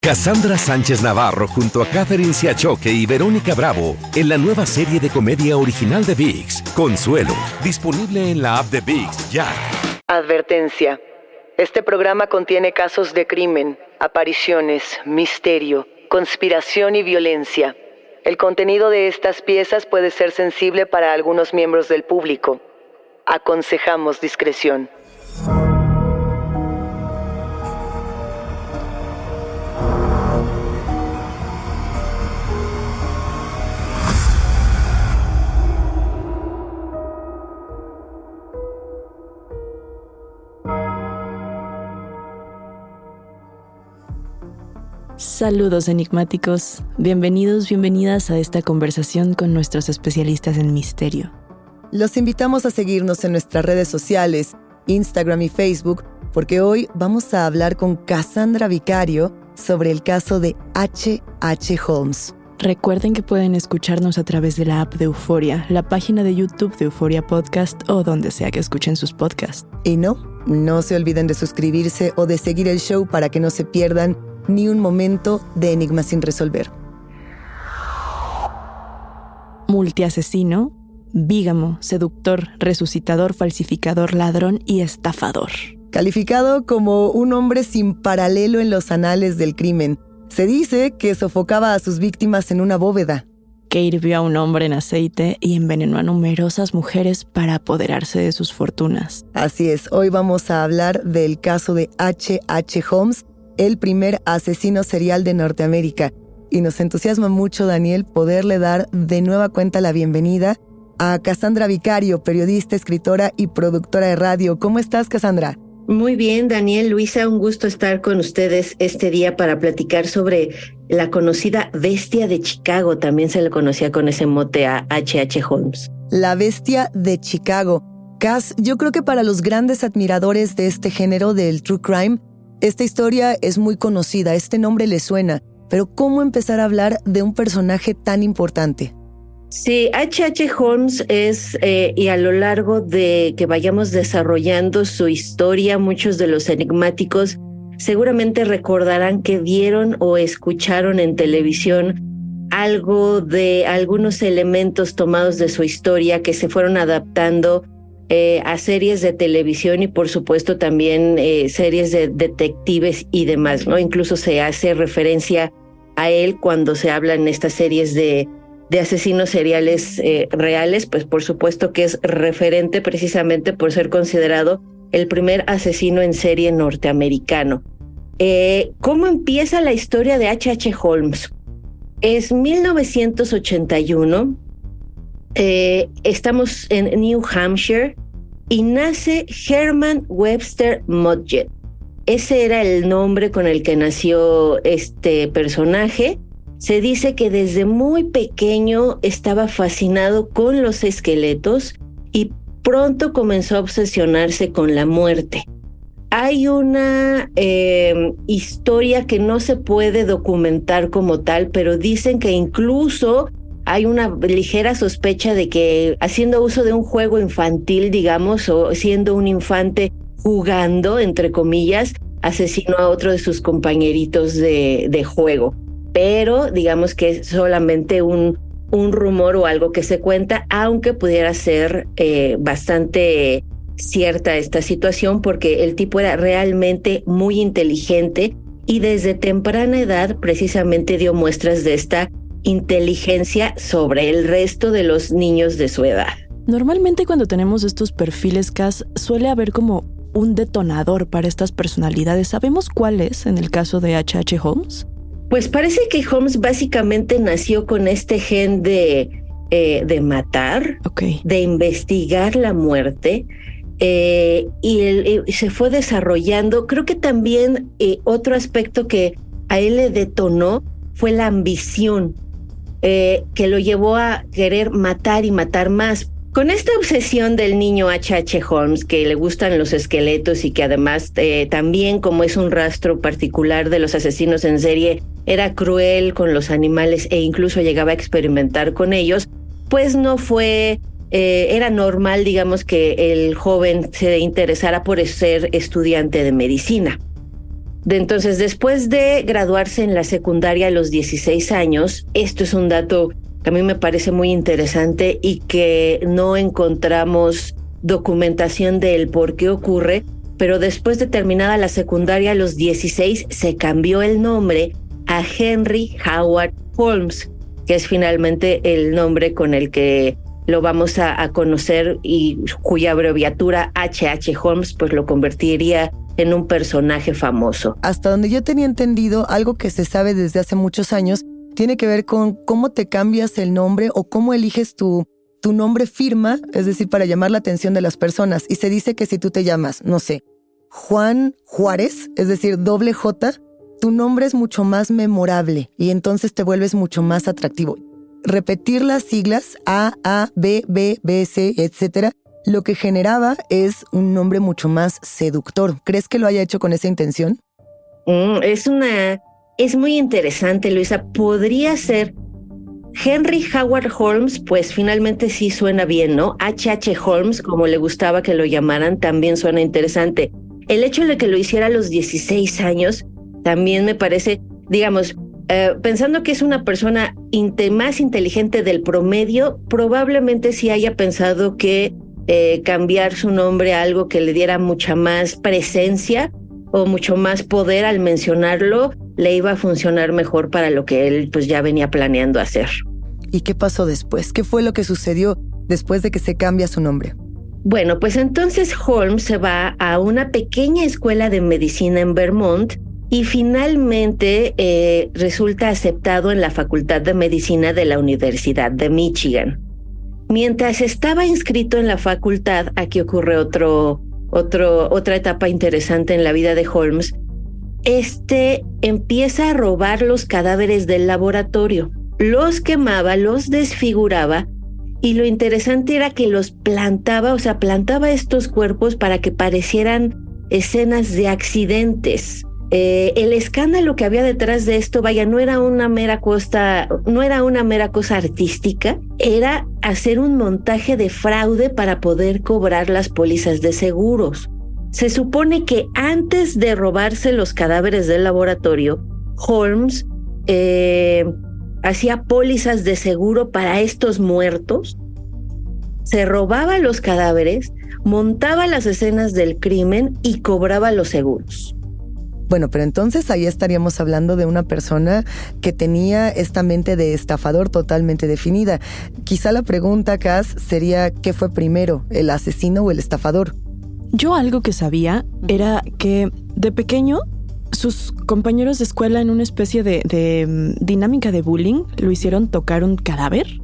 Cassandra Sánchez Navarro junto a Catherine Siachoque y Verónica Bravo en la nueva serie de comedia original de VIX, Consuelo, disponible en la app de VIX ya. Advertencia. Este programa contiene casos de crimen, apariciones, misterio, conspiración y violencia. El contenido de estas piezas puede ser sensible para algunos miembros del público. Aconsejamos discreción. Saludos enigmáticos, bienvenidos, bienvenidas a esta conversación con nuestros especialistas en misterio. Los invitamos a seguirnos en nuestras redes sociales, Instagram y Facebook, porque hoy vamos a hablar con Cassandra Vicario sobre el caso de H. H. Holmes. Recuerden que pueden escucharnos a través de la app de Euforia, la página de YouTube de Euforia Podcast o donde sea que escuchen sus podcasts. Y no, no se olviden de suscribirse o de seguir el show para que no se pierdan ni un momento de enigma sin resolver. Multiasesino, vígamo, seductor, resucitador, falsificador, ladrón y estafador. Calificado como un hombre sin paralelo en los anales del crimen, se dice que sofocaba a sus víctimas en una bóveda. Que hirvió a un hombre en aceite y envenenó a numerosas mujeres para apoderarse de sus fortunas. Así es, hoy vamos a hablar del caso de H. H. Holmes, el primer asesino serial de Norteamérica. Y nos entusiasma mucho, Daniel, poderle dar de nueva cuenta la bienvenida a Cassandra Vicario, periodista, escritora y productora de radio. ¿Cómo estás, Cassandra? Muy bien, Daniel, Luisa, un gusto estar con ustedes este día para platicar sobre la conocida bestia de Chicago. También se le conocía con ese mote a H.H. H. Holmes. La bestia de Chicago. Cass, yo creo que para los grandes admiradores de este género del true crime, esta historia es muy conocida, este nombre le suena, pero ¿cómo empezar a hablar de un personaje tan importante? Sí, H.H. Holmes es, eh, y a lo largo de que vayamos desarrollando su historia, muchos de los enigmáticos seguramente recordarán que vieron o escucharon en televisión algo de algunos elementos tomados de su historia que se fueron adaptando eh, a series de televisión y por supuesto también eh, series de detectives y demás, ¿no? Incluso se hace referencia a él cuando se habla en estas series de, asesinos seriales eh, reales, pues por supuesto que es referente precisamente por ser considerado el primer asesino en serie norteamericano. ¿Cómo empieza la historia de H.H. H. Holmes? Es 1981, eh, estamos en New Hampshire y nace Herman Webster Mudgett. Ese era el nombre con el que nació este personaje. Se dice que desde muy pequeño estaba fascinado con los esqueletos y pronto comenzó a obsesionarse con la muerte. Hay una eh, historia que no se puede documentar como tal, pero dicen que incluso hay una ligera sospecha de que haciendo uso de un juego infantil, digamos, o siendo un infante jugando, entre comillas, asesinó a otro de sus compañeritos de, de juego. Pero digamos que es solamente un, un rumor o algo que se cuenta, aunque pudiera ser eh, bastante cierta esta situación porque el tipo era realmente muy inteligente y desde temprana edad precisamente dio muestras de esta inteligencia sobre el resto de los niños de su edad. Normalmente cuando tenemos estos perfiles CAS suele haber como un detonador para estas personalidades. ¿Sabemos cuál es en el caso de HH Holmes? Pues parece que Holmes básicamente nació con este gen de, eh, de matar, de investigar la muerte, eh, y, se fue desarrollando. Creo que también eh, otro aspecto que a él le detonó fue la ambición, que lo llevó a querer matar y matar más. Con esta obsesión del niño H.H. Holmes, que le gustan los esqueletos y que además eh, también como es un rastro particular de los asesinos en serie, era cruel con los animales e incluso llegaba a experimentar con ellos, pues no fue, eh, era normal, digamos, que el joven se interesara por ser estudiante de medicina. De entonces, después de graduarse en la secundaria a los 16 años, esto es un dato que a mí me parece muy interesante y que no encontramos documentación del por qué ocurre, pero después de terminada la secundaria a los 16 se cambió el nombre a Henry Howard Holmes, que es finalmente el nombre con el que lo vamos a, conocer y cuya abreviatura HH Holmes pues lo convertiría en un personaje famoso. Hasta donde yo tenía entendido, algo que se sabe desde hace muchos años tiene que ver con cómo te cambias el nombre o cómo eliges tu, tu nombre firma, es decir, para llamar la atención de las personas. Y se dice que si tú te llamas, no sé, Juan Juárez, es decir, doble J, tu nombre es mucho más memorable y entonces te vuelves mucho más atractivo. Repetir las siglas A, A, B, B, B, C, etcétera, lo que generaba es un nombre mucho más seductor. ¿Crees que lo haya hecho con esa intención? Mm, es una es muy interesante, Luisa. Podría ser Henry Howard Holmes, pues finalmente sí suena bien, ¿no? H.H. Holmes, como le gustaba que lo llamaran, también suena interesante. El hecho de que lo hiciera a los 16 años también me parece, digamos, eh, pensando que es una persona más inteligente del promedio, probablemente sí haya pensado que eh, cambiar su nombre a algo que le diera mucha más presencia o mucho más poder al mencionarlo, le iba a funcionar mejor para lo que él pues ya venía planeando hacer. ¿Y qué pasó después? ¿Qué fue lo que sucedió después de que se cambia su nombre? Bueno, pues entonces Holmes se va a una pequeña escuela de medicina en Vermont y finalmente eh, resulta aceptado en la Facultad de Medicina de la Universidad de Michigan. Mientras estaba inscrito en la facultad, aquí ocurre otro, otro, otra etapa interesante en la vida de Holmes, este empieza a robar los cadáveres del laboratorio, los quemaba, los desfiguraba y lo interesante era que los plantaba, o sea, plantaba estos cuerpos para que parecieran escenas de accidentes. Eh, el escándalo que había detrás de esto, vaya, no era una mera cosa, no era una mera cosa artística, era hacer un montaje de fraude para poder cobrar las pólizas de seguros. Se supone que antes de robarse los cadáveres del laboratorio, Holmes eh, hacía pólizas de seguro para estos muertos, se robaba los cadáveres, montaba las escenas del crimen y cobraba los seguros. Bueno, pero entonces ahí estaríamos hablando de una persona que tenía esta mente de estafador totalmente definida. Quizá la pregunta, Cass, sería ¿qué fue primero, el asesino o el estafador? Yo algo que sabía era que de pequeño sus compañeros de escuela en una especie de, mm, dinámica de bullying lo hicieron tocar un cadáver.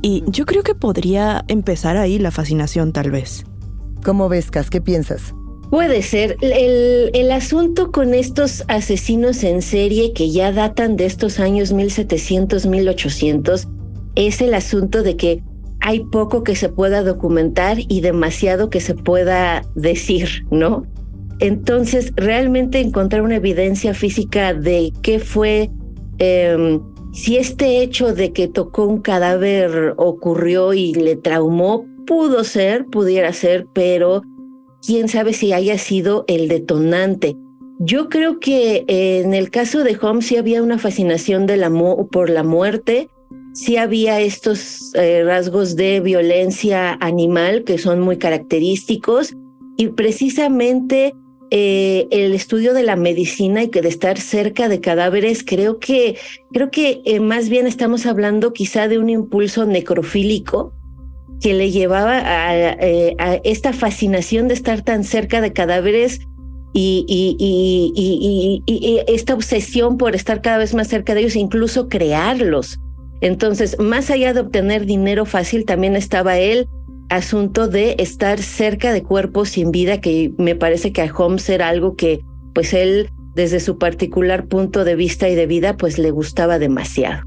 Y yo creo que podría empezar ahí la fascinación tal vez. ¿Cómo ves, Cas? ¿Qué piensas? Puede ser. El, el, asunto con estos asesinos en serie que ya datan de estos años 1700, 1800 es el asunto de que hay poco que se pueda documentar y demasiado que se pueda decir, ¿no? Entonces, realmente encontrar una evidencia física de qué fue, em, si este hecho de que tocó un cadáver ocurrió y le traumó, pudo ser, pudiera ser, pero quién sabe si haya sido el detonante. Yo creo que en el caso de Holmes sí había una fascinación por la muerte, sí había estos eh, rasgos de violencia animal que son muy característicos y precisamente eh, el estudio de la medicina y que de estar cerca de cadáveres, creo que, creo que eh, más bien estamos hablando quizá de un impulso necrofílico que le llevaba a, eh, a esta fascinación de estar tan cerca de cadáveres y, y, esta obsesión por estar cada vez más cerca de ellos e incluso crearlos. Entonces, más allá de obtener dinero fácil, también estaba el asunto de estar cerca de cuerpos sin vida, que me parece que a Holmes era algo que, pues él, desde su particular punto de vista y de vida, pues le gustaba demasiado.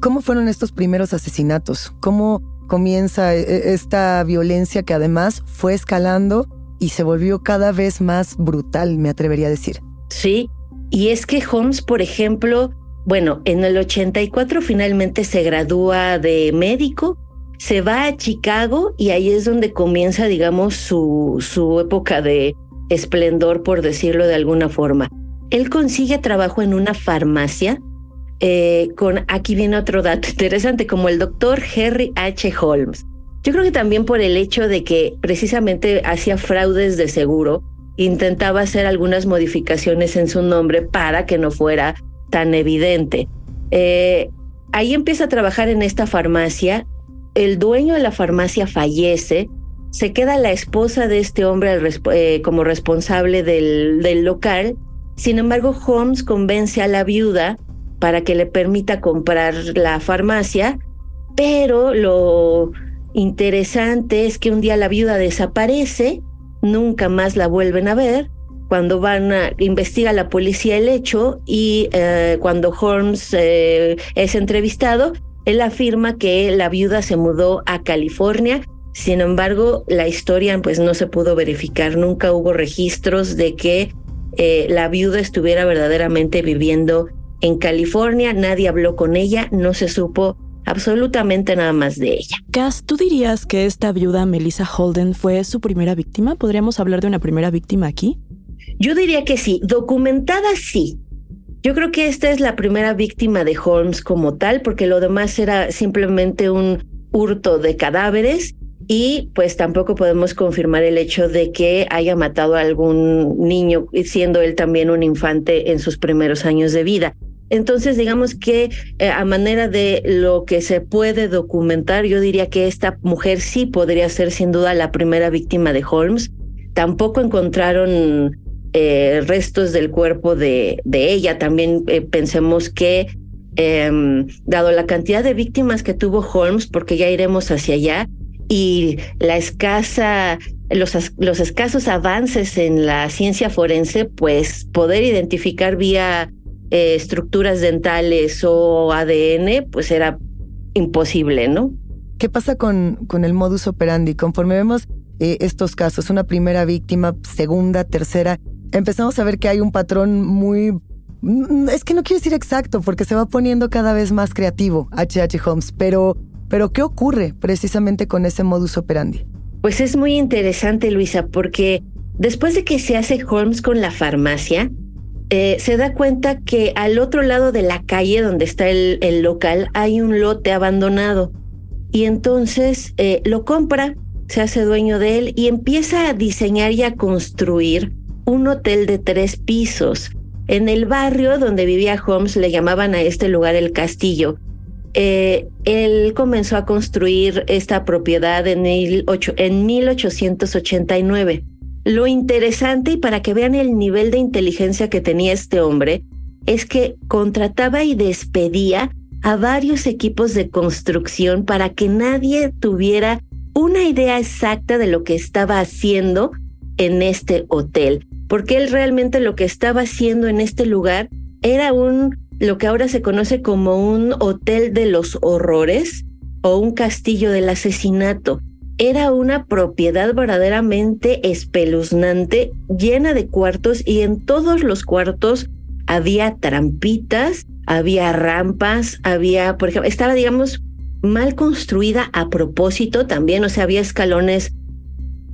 ¿Cómo fueron estos primeros asesinatos? ¿Cómo comienza e, e, esta violencia que además fue escalando y se volvió cada vez más brutal, me atrevería a decir? Sí, y es que Holmes, por ejemplo, bueno, en el 84 finalmente se gradúa de médico, se va a Chicago y ahí es donde comienza, digamos, su, su época de esplendor, por decirlo de alguna forma. Él consigue trabajo en una farmacia eh, con, aquí viene otro dato interesante, como el doctor Harry H. Holmes. Yo creo que también por el hecho de que precisamente hacía fraudes de seguro, intentaba hacer algunas modificaciones en su nombre para que no fuera tan evidente. Eh, ahí empieza a trabajar en esta farmacia, el dueño de la farmacia fallece, se queda la esposa de este hombre eh, como responsable del, del local, sin embargo Holmes convence a la viuda para que le permita comprar la farmacia, pero lo interesante es que un día la viuda desaparece, nunca más la vuelven a ver cuando van a investiga la policía el hecho y eh, cuando Holmes eh, es entrevistado, él afirma que la viuda se mudó a California. Sin embargo, la historia pues no se pudo verificar. Nunca hubo registros de que eh, la viuda estuviera verdaderamente viviendo en California. Nadie habló con ella, no se supo absolutamente nada más de ella. Cass, ¿tú dirías que esta viuda Melissa Holden fue su primera víctima? ¿Podríamos hablar de una primera víctima aquí? Yo diría que sí, documentada sí. Yo creo que esta es la primera víctima de Holmes como tal, porque lo demás era simplemente un hurto de cadáveres y pues tampoco podemos confirmar el hecho de que haya matado a algún niño, siendo él también un infante en sus primeros años de vida. Entonces, digamos que eh, a manera de lo que se puede documentar, yo diría que esta mujer sí podría ser sin duda la primera víctima de Holmes. Tampoco encontraron eh, restos del cuerpo de, de ella. También eh, pensemos que, em, dado la cantidad de víctimas que tuvo Holmes, porque ya iremos hacia allá, y la escasa, los, los escasos avances en la ciencia forense, pues poder identificar vía eh, estructuras dentales o ADN, pues era imposible, ¿no? ¿Qué pasa con, con el modus operandi? Conforme vemos estos casos, una primera víctima, segunda, tercera, empezamos a ver que hay un patrón muy... Mm, es que no quiero decir exacto porque se va poniendo cada vez más creativo HH Holmes, pero, pero ¿qué ocurre precisamente con ese modus operandi? Pues es muy interesante, Luisa, porque después de que se hace Holmes con la farmacia, eh, se da cuenta que al otro lado de la calle donde está el, local hay un lote abandonado. Y entonces eh, lo compra, se hace dueño de él y empieza a diseñar y a construir un hotel de tres pisos. En el barrio donde vivía Holmes le llamaban a este lugar el castillo. Eh, él comenzó a construir esta propiedad en, en 1889. Lo interesante, y para que vean el nivel de inteligencia que tenía este hombre, es que contrataba y despedía a varios equipos de construcción para que nadie tuviera una idea exacta de lo que estaba haciendo en este hotel porque él realmente lo que estaba haciendo en este lugar era un, lo que ahora se conoce como un hotel de los horrores o un castillo del asesinato. Era una propiedad verdaderamente espeluznante, llena de cuartos y en todos los cuartos había trampitas, había rampas, había, por ejemplo, estaba, digamos, mal construida a propósito también, o sea, había escalones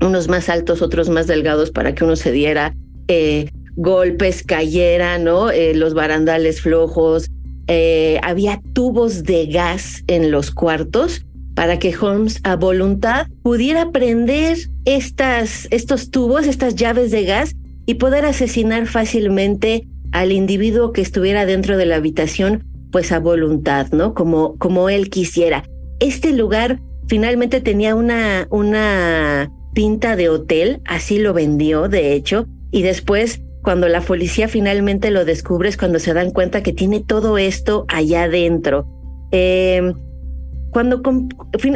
unos más altos, otros más delgados para que uno se diera eh, golpes, cayera, ¿no? Eh, los barandales flojos, eh, había tubos de gas en los cuartos para que Holmes a voluntad pudiera prender estas, estos tubos, estas llaves de gas y poder asesinar fácilmente al individuo que estuviera dentro de la habitación, pues a voluntad, ¿no? Como, como él quisiera. Este lugar finalmente tenía una, una pinta de hotel, así lo vendió, de hecho, y después cuando la policía finalmente lo descubre es cuando se dan cuenta que tiene todo esto allá adentro. Em, cuando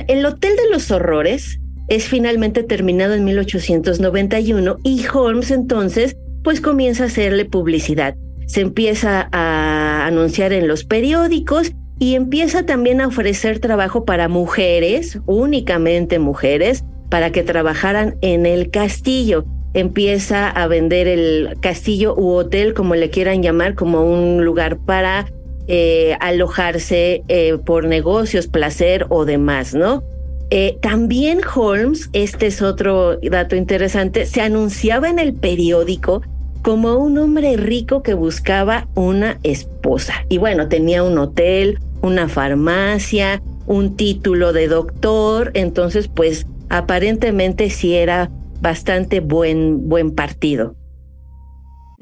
el Hotel de los Horrores es finalmente terminado en 1891 y Holmes entonces pues comienza a hacerle publicidad. Se empieza a anunciar en los periódicos y empieza también a ofrecer trabajo para mujeres, únicamente mujeres, para que trabajaran en el castillo. Empieza a vender el castillo u hotel, como le quieran llamar, como un lugar para eh, alojarse eh, por negocios, placer o demás, ¿no? Eh, también Holmes, este es otro dato interesante, se anunciaba en el periódico como un hombre rico que buscaba una esposa. Y bueno, tenía un hotel, una farmacia, un título de doctor, entonces pues aparentemente sí era bastante buen, buen partido.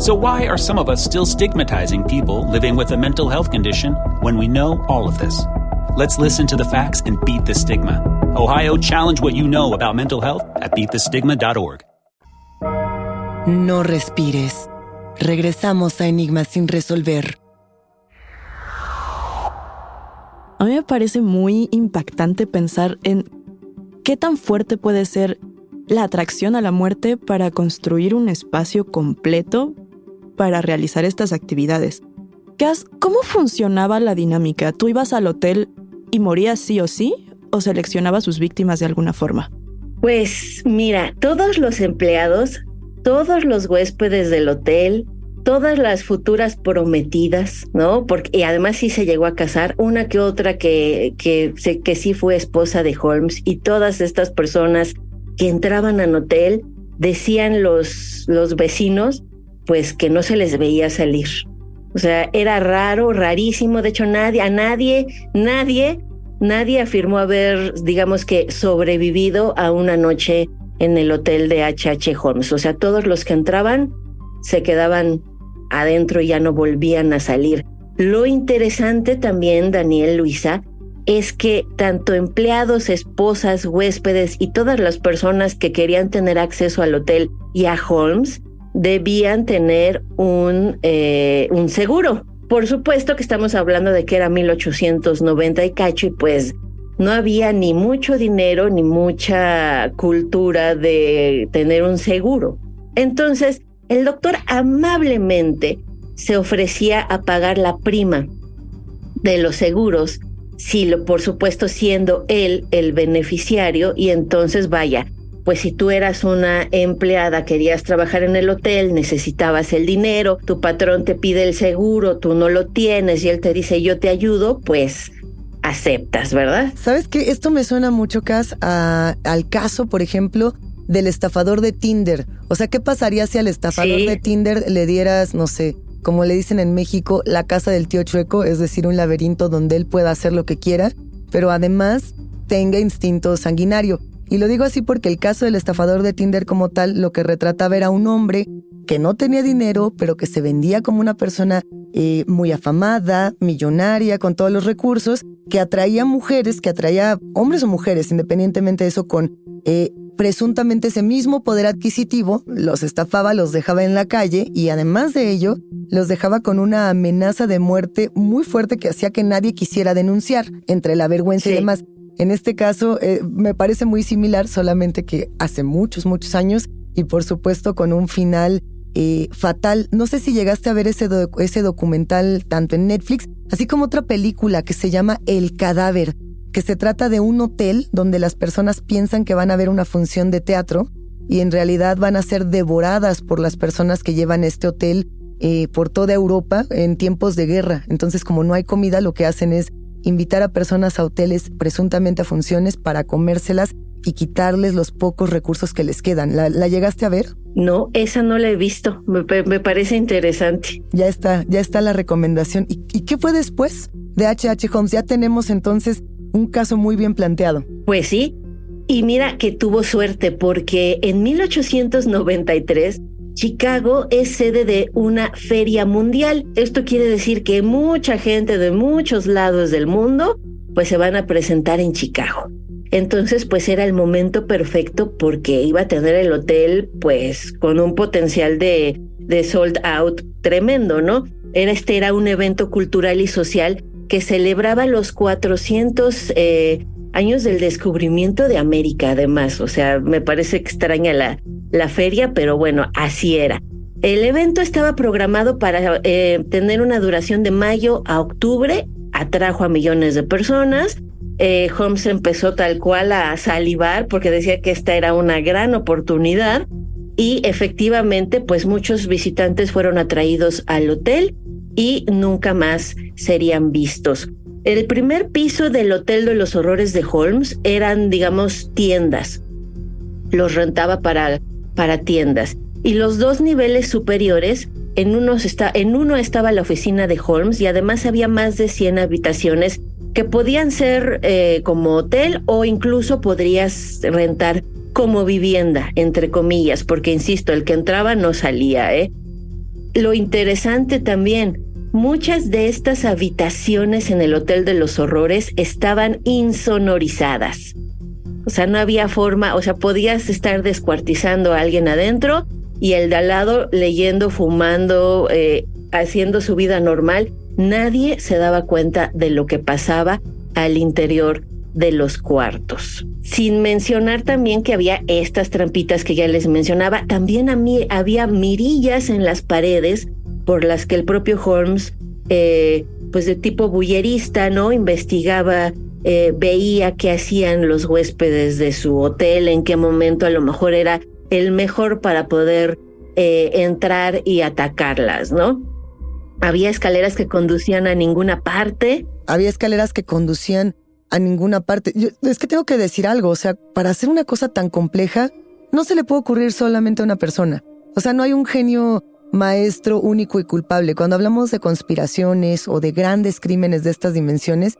So, why are some of us still stigmatizing people living with a mental health condition when we know all of this? Let's listen to the facts and beat the stigma. Ohio, challenge what you know about mental health at beatthestigma.org. No respires. Regresamos a Enigmas sin resolver. A mí me parece muy impactante pensar en qué tan fuerte puede ser la atracción a la muerte para construir un espacio completo para realizar estas actividades. ¿Cómo funcionaba la dinámica? ¿Tú ibas al hotel y morías sí o sí o seleccionabas sus víctimas de alguna forma? Pues mira, todos los empleados, todos los huéspedes del hotel, todas las futuras prometidas, ¿no? Porque y además sí se llegó a casar, una que otra que, que, que sí fue esposa de Holmes y todas estas personas que entraban al hotel decían los, los vecinos pues que no se les veía salir. O sea, era raro, rarísimo. De hecho, nadie, a nadie, nadie, nadie afirmó haber, digamos que, sobrevivido a una noche en el hotel de H.H. Holmes. O sea, todos los que entraban se quedaban adentro y ya no volvían a salir. Lo interesante también, Daniel Luisa, es que tanto empleados, esposas, huéspedes y todas las personas que querían tener acceso al hotel y a Holmes debían tener un, eh, un seguro. Por supuesto que estamos hablando de que era 1890 y cacho y pues no había ni mucho dinero ni mucha cultura de tener un seguro. Entonces, el doctor amablemente se ofrecía a pagar la prima de los seguros, si lo, por supuesto siendo él el beneficiario, y entonces vaya, pues si tú eras una empleada, querías trabajar en el hotel, necesitabas el dinero, tu patrón te pide el seguro, tú no lo tienes y él te dice yo te ayudo, pues aceptas, ¿verdad? ¿Sabes qué? Esto me suena mucho, Cas, al caso, por ejemplo, del estafador de Tinder. O sea, ¿qué pasaría si al estafador de Tinder le dieras, no sé, como le dicen en México, la casa del tío chueco, es decir, un laberinto donde él pueda hacer lo que quiera, pero además tenga instinto sanguinario? Y lo digo así porque el caso del estafador de Tinder como tal lo que retrataba era un hombre que no tenía dinero, pero que se vendía como una persona eh, muy afamada, millonaria, con todos los recursos, que atraía mujeres, que atraía hombres o mujeres, independientemente de eso, con eh, presuntamente ese mismo poder adquisitivo los estafaba, los dejaba en la calle y además de ello, los dejaba con una amenaza de muerte muy fuerte que hacía que nadie quisiera denunciar, entre la vergüenza y demás. En este caso, eh, me parece muy similar, solamente que hace muchos, muchos años y por supuesto con un final eh, fatal. No sé si llegaste a ver ese, ese documental tanto en Netflix, así como otra película que se llama El cadáver, que se trata de un hotel donde las personas piensan que van a ver una función de teatro y en realidad van a ser devoradas por las personas que llevan este hotel eh, por toda Europa en tiempos de guerra. Entonces, como no hay comida, lo que hacen es invitar a personas a hoteles presuntamente a funciones para comérselas y quitarles los pocos recursos que les quedan. ¿La, llegaste a ver? No, esa no la he visto. Me, parece interesante. Ya está, ya está la recomendación. ¿Y, ¿Y qué fue después de H.H. Holmes? Ya tenemos entonces un caso muy bien planteado. Pues sí. Y mira que tuvo suerte porque en 1893 Chicago es sede de una feria mundial. Esto quiere decir que mucha gente de muchos lados del mundo pues se van a presentar en Chicago. Entonces, pues era el momento perfecto porque iba a tener el hotel, pues, con un potencial de, de sold out tremendo, ¿no? Era este era un evento cultural y social que celebraba los 400 eh, años del descubrimiento de América, además. O sea, me parece extraña la, la feria, pero bueno, así era. El evento estaba programado para eh, tener una duración de mayo a octubre, atrajo a millones de personas eh, Holmes empezó tal cual a salivar porque decía que esta era una gran oportunidad y efectivamente pues muchos visitantes fueron atraídos al hotel y nunca más serían vistos. El primer piso del Hotel de los Horrores de Holmes eran, digamos, tiendas. Los rentaba para, para tiendas. Y los dos niveles superiores, en, unos está, en uno estaba la oficina de Holmes y además había más de 100 habitaciones que podían ser eh, como hotel o incluso podrías rentar como vivienda, entre comillas, porque insisto, el que entraba no salía, ¿eh? Lo interesante también, muchas de estas habitaciones en el Hotel de los Horrores estaban insonorizadas. O sea, no había forma, o sea, podías estar descuartizando a alguien adentro y el de al lado leyendo, fumando, eh, haciendo su vida normal nadie se daba cuenta de lo que pasaba al interior de los cuartos. Sin mencionar también que había estas trampitas que ya les mencionaba, también a mí había mirillas en las paredes por las que el propio Holmes, eh, pues de tipo bullerista, ¿no? Investigaba, eh, veía qué hacían los huéspedes de su hotel, en qué momento a lo mejor era el mejor para poder eh, entrar y atacarlas, ¿no? Había escaleras que conducían a ninguna parte. Había escaleras que conducían a ninguna parte. es que tengo que decir algo, o sea, para hacer una cosa tan compleja, no se le puede ocurrir solamente a una persona. O sea, no hay un genio maestro único y culpable. Cuando hablamos de conspiraciones o de grandes crímenes de estas dimensiones,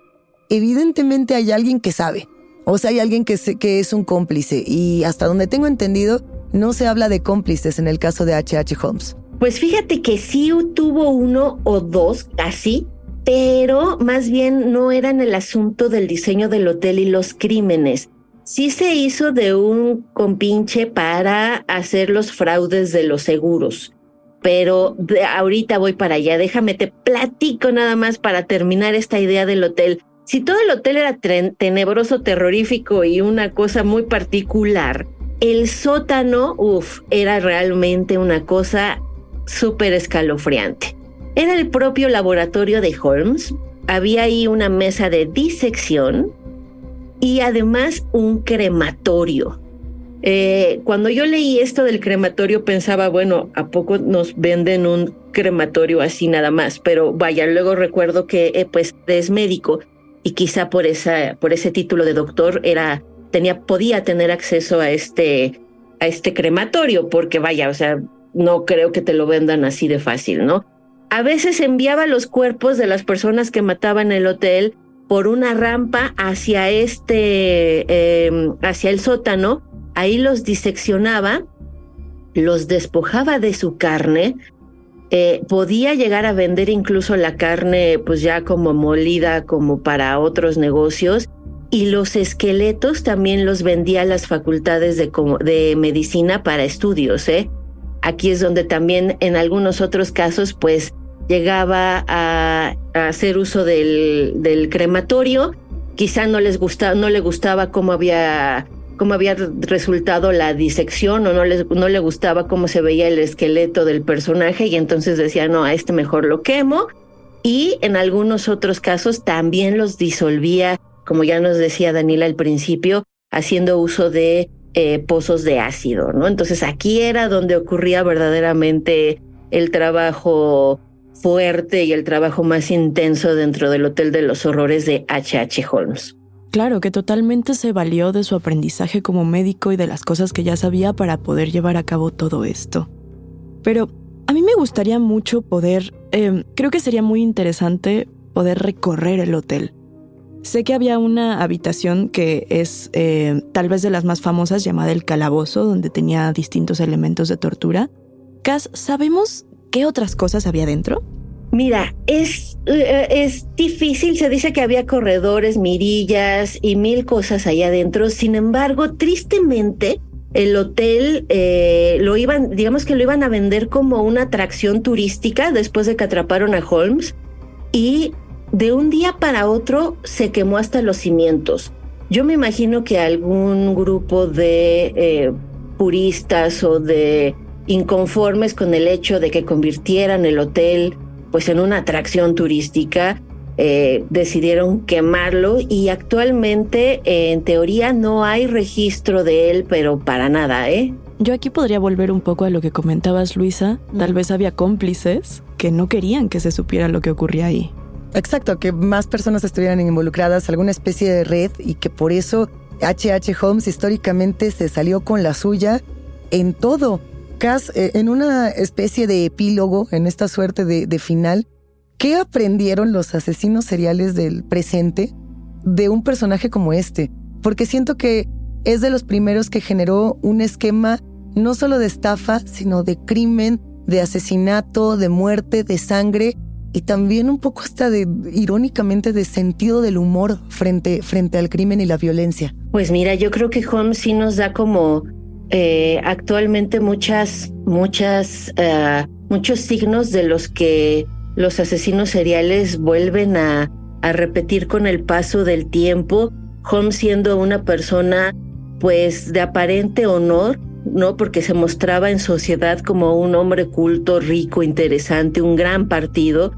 evidentemente hay alguien que sabe. O sea, hay alguien que, es un cómplice. Y hasta donde tengo entendido, no se habla de cómplices en el caso de H.H. Holmes. Pues fíjate que sí tuvo uno o dos casi, pero más bien no eran el asunto del diseño del hotel y los crímenes. Sí se hizo de un compinche para hacer los fraudes de los seguros. Pero ahorita voy para allá, déjame te platico nada más para terminar esta idea del hotel. Si todo el hotel era tenebroso, terrorífico y una cosa muy particular, el sótano, uff, era realmente una cosa súper escalofriante. Era el propio laboratorio de Holmes, había ahí una mesa de disección y además un crematorio. Eh, cuando yo leí esto del crematorio pensaba, bueno, ¿a poco nos venden un crematorio así nada más? Pero vaya, luego recuerdo que eh, pues es médico y quizá por, esa, por ese título de doctor era, tenía, podía tener acceso a este, a este crematorio, porque vaya, o sea, no creo que te lo vendan así de fácil, ¿no? A veces enviaba los cuerpos de las personas que mataban el hotel por una rampa hacia este, em, hacia el sótano, ahí los diseccionaba, los despojaba de su carne, eh, podía llegar a vender incluso la carne pues ya como molida como para otros negocios y los esqueletos también los vendía a las facultades de, de medicina para estudios. ¿eh? Aquí es donde también en algunos otros casos pues llegaba a, hacer uso del, del, crematorio. Quizá no les gustaba, no le gustaba cómo había cómo había resultado la disección o no, les, no le gustaba cómo se veía el esqueleto del personaje y entonces decía, no, a este mejor lo quemo. Y en algunos otros casos también los disolvía como ya nos decía Daniela al principio, haciendo uso de eh, pozos de ácido, ¿no? Entonces aquí era donde ocurría verdaderamente el trabajo fuerte y el trabajo más intenso dentro del Hotel de los Horrores de H.H. Holmes. Claro, que totalmente se valió de su aprendizaje como médico y de las cosas que ya sabía para poder llevar a cabo todo esto. Pero a mí me gustaría mucho poder, em, creo que sería muy interesante poder recorrer el hotel. Sé que había una habitación que es eh, tal vez de las más famosas llamada el calabozo, donde tenía distintos elementos de tortura. Cas, ¿sabemos qué otras cosas había dentro? Mira, es, eh, es difícil, se dice que había corredores, mirillas y mil cosas allá adentro. Sin embargo, tristemente, el hotel eh, lo iban, digamos que lo iban a vender como una atracción turística después de que atraparon a Holmes y de un día para otro se quemó hasta los cimientos. Yo me imagino que algún grupo de eh, puristas o de inconformes con el hecho de que convirtieran el hotel pues en una atracción turística, eh, decidieron quemarlo y actualmente en teoría no hay registro de él, pero para nada, ¿eh? Yo aquí podría volver un poco a lo que comentabas, Luisa. Tal vez había cómplices que no querían que se supiera lo que ocurría ahí. Exacto, que más personas estuvieran involucradas, alguna especie de red y que por eso H.H. Holmes históricamente se salió con la suya en todo. Cass, eh, en una especie de epílogo, en esta suerte de, de final, ¿qué aprendieron los asesinos seriales del presente de un personaje como este? Porque siento que es de los primeros que generó un esquema no solo de estafa, sino de crimen, de asesinato, de muerte, de sangre, y también un poco hasta de, irónicamente, de sentido del humor frente, frente al crimen y la violencia. Pues mira, yo creo que Holmes sí nos da como eh, actualmente muchas, muchas, uh, muchos signos de los que los asesinos seriales vuelven a, a repetir con el paso del tiempo. Holmes siendo una persona pues de aparente honor, ¿no? Porque se mostraba en sociedad como un hombre culto, rico, interesante, un gran partido,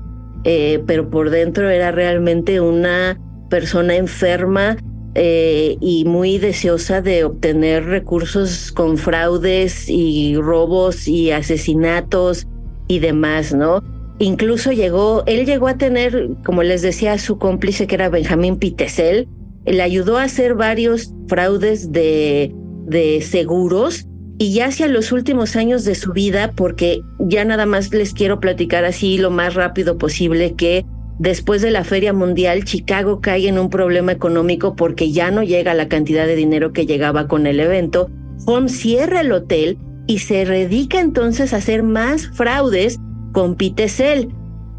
eh, pero por dentro era realmente una persona enferma eh, y muy deseosa de obtener recursos con fraudes y robos y asesinatos y demás, ¿no? Incluso llegó, él llegó a tener, como les decía, su cómplice que era Benjamín Pitesel, le ayudó a hacer varios fraudes de, de seguros y ya hacia los últimos años de su vida, porque ya nada más les quiero platicar así lo más rápido posible que después de la Feria Mundial, Chicago cae en un problema económico porque ya no llega la cantidad de dinero que llegaba con el evento. Holmes cierra el hotel y se dedica entonces a hacer más fraudes con Pitesel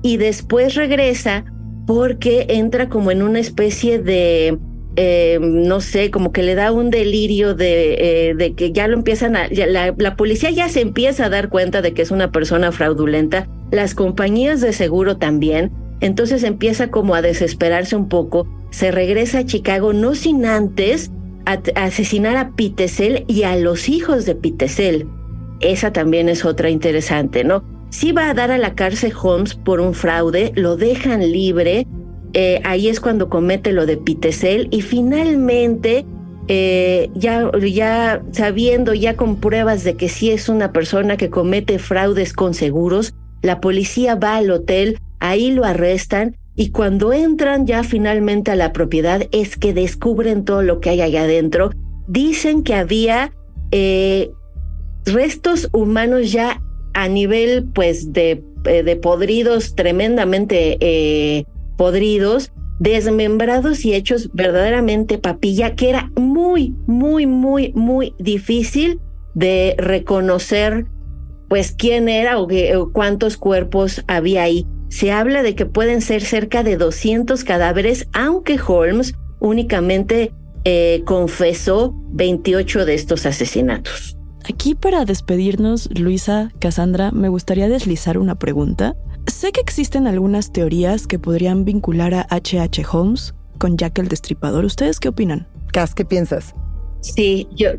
y después regresa porque entra como en una especie de eh, no sé, como que le da un delirio de, eh, que ya lo empiezan a, la, la, policía ya se empieza a dar cuenta de que es una persona fraudulenta, las compañías de seguro también, entonces empieza como a desesperarse un poco, se regresa a Chicago no sin antes asesinar a Pitesel y a los hijos de Pitesel. Esa también es otra interesante, ¿no? Si va a dar a la cárcel Holmes por un fraude, lo dejan libre, eh, ahí es cuando comete lo de Pitesel y finalmente, eh, ya, ya sabiendo, ya con pruebas de que sí es una persona que comete fraudes con seguros, la policía va al hotel, ahí lo arrestan y cuando entran ya finalmente a la propiedad es que descubren todo lo que hay allá adentro. Dicen que había eh, restos humanos ya a nivel pues de, de podridos tremendamente podridos, desmembrados y hechos verdaderamente papilla, que era muy, muy, muy, muy difícil de reconocer pues quién era o, cuántos cuerpos había ahí. Se habla de que pueden ser cerca de 200 cadáveres, aunque Holmes únicamente eh, confesó 28 de estos asesinatos. Aquí para despedirnos, Luisa, Cassandra, me gustaría deslizar una pregunta. Sé que existen algunas teorías que podrían vincular a H.H. H. Holmes con Jack el Destripador. ¿Ustedes qué opinan? Cas, ¿qué piensas? Sí, yo,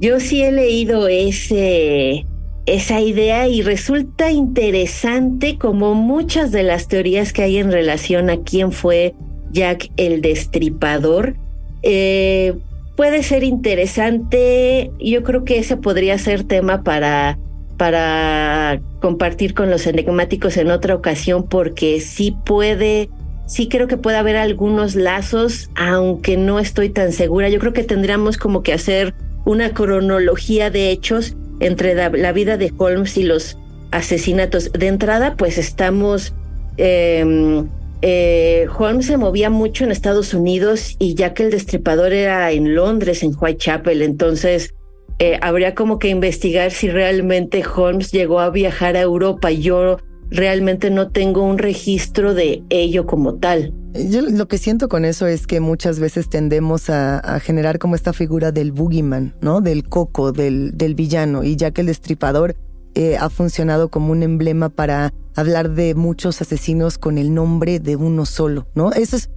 yo sí he leído ese, esa idea y resulta interesante como muchas de las teorías que hay en relación a quién fue Jack el Destripador. Eh, puede ser interesante. Yo creo que ese podría ser tema para, para compartir con los enigmáticos en otra ocasión, porque sí puede, sí creo que puede haber algunos lazos, aunque no estoy tan segura. Yo creo que tendríamos como que hacer una cronología de hechos entre la, vida de Holmes y los asesinatos. De entrada, pues estamos eh, eh, Holmes se movía mucho en Estados Unidos y ya que el destripador era en Londres, en Whitechapel, entonces eh, habría como que investigar si realmente Holmes llegó a viajar a Europa. Yo realmente no tengo un registro de ello como tal. Yo lo que siento con eso es que muchas veces tendemos a, generar como esta figura del boogeyman, ¿no? Del coco, del, del villano, y ya que el destripador eh, ha funcionado como un emblema para hablar de muchos asesinos con el nombre de uno solo, ¿no? Eso es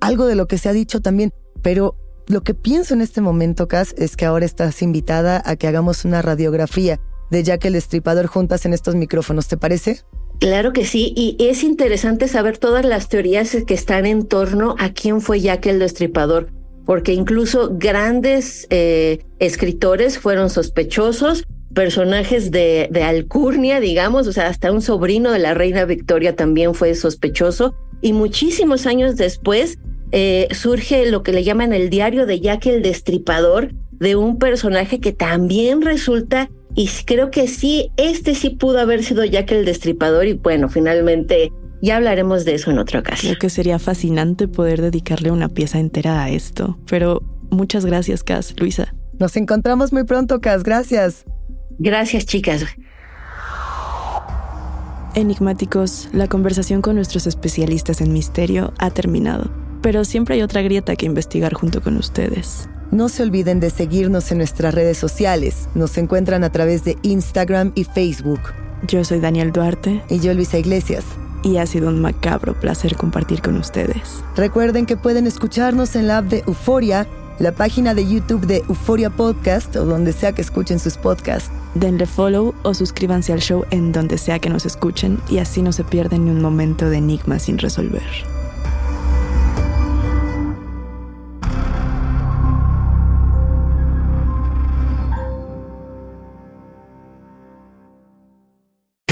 algo de lo que se ha dicho también, pero lo que pienso en este momento, Cass, es que ahora estás invitada a que hagamos una radiografía de Jack el Destripador juntas en estos micrófonos, ¿te parece? Claro que sí, y es interesante saber todas las teorías que están en torno a quién fue Jack el Destripador, porque incluso grandes eh, escritores fueron sospechosos, personajes de, de alcurnia, digamos, o sea, hasta un sobrino de la reina Victoria también fue sospechoso. Y muchísimos años después eh, surge lo que le llaman el diario de Jack el Destripador, de un personaje que también resulta, y creo que sí, este sí pudo haber sido Jack el Destripador, y bueno, finalmente ya hablaremos de eso en otra ocasión. Creo que sería fascinante poder dedicarle una pieza entera a esto, pero muchas gracias, Cas, Luisa. Nos encontramos muy pronto, Cas, gracias. Gracias, chicas. Enigmáticos, la conversación con nuestros especialistas en misterio ha terminado, pero siempre hay otra grieta que investigar junto con ustedes. No se olviden de seguirnos en nuestras redes sociales. Nos encuentran a través de Instagram y Facebook. Yo soy Daniel Duarte. Y yo Luisa Iglesias. Y ha sido un macabro placer compartir con ustedes. Recuerden que pueden escucharnos en la app de Euforia la página de YouTube de Euforia Podcast o donde sea que escuchen sus podcasts. Denle follow o suscríbanse al show en donde sea que nos escuchen y así no se pierden ni un momento de enigma sin resolver.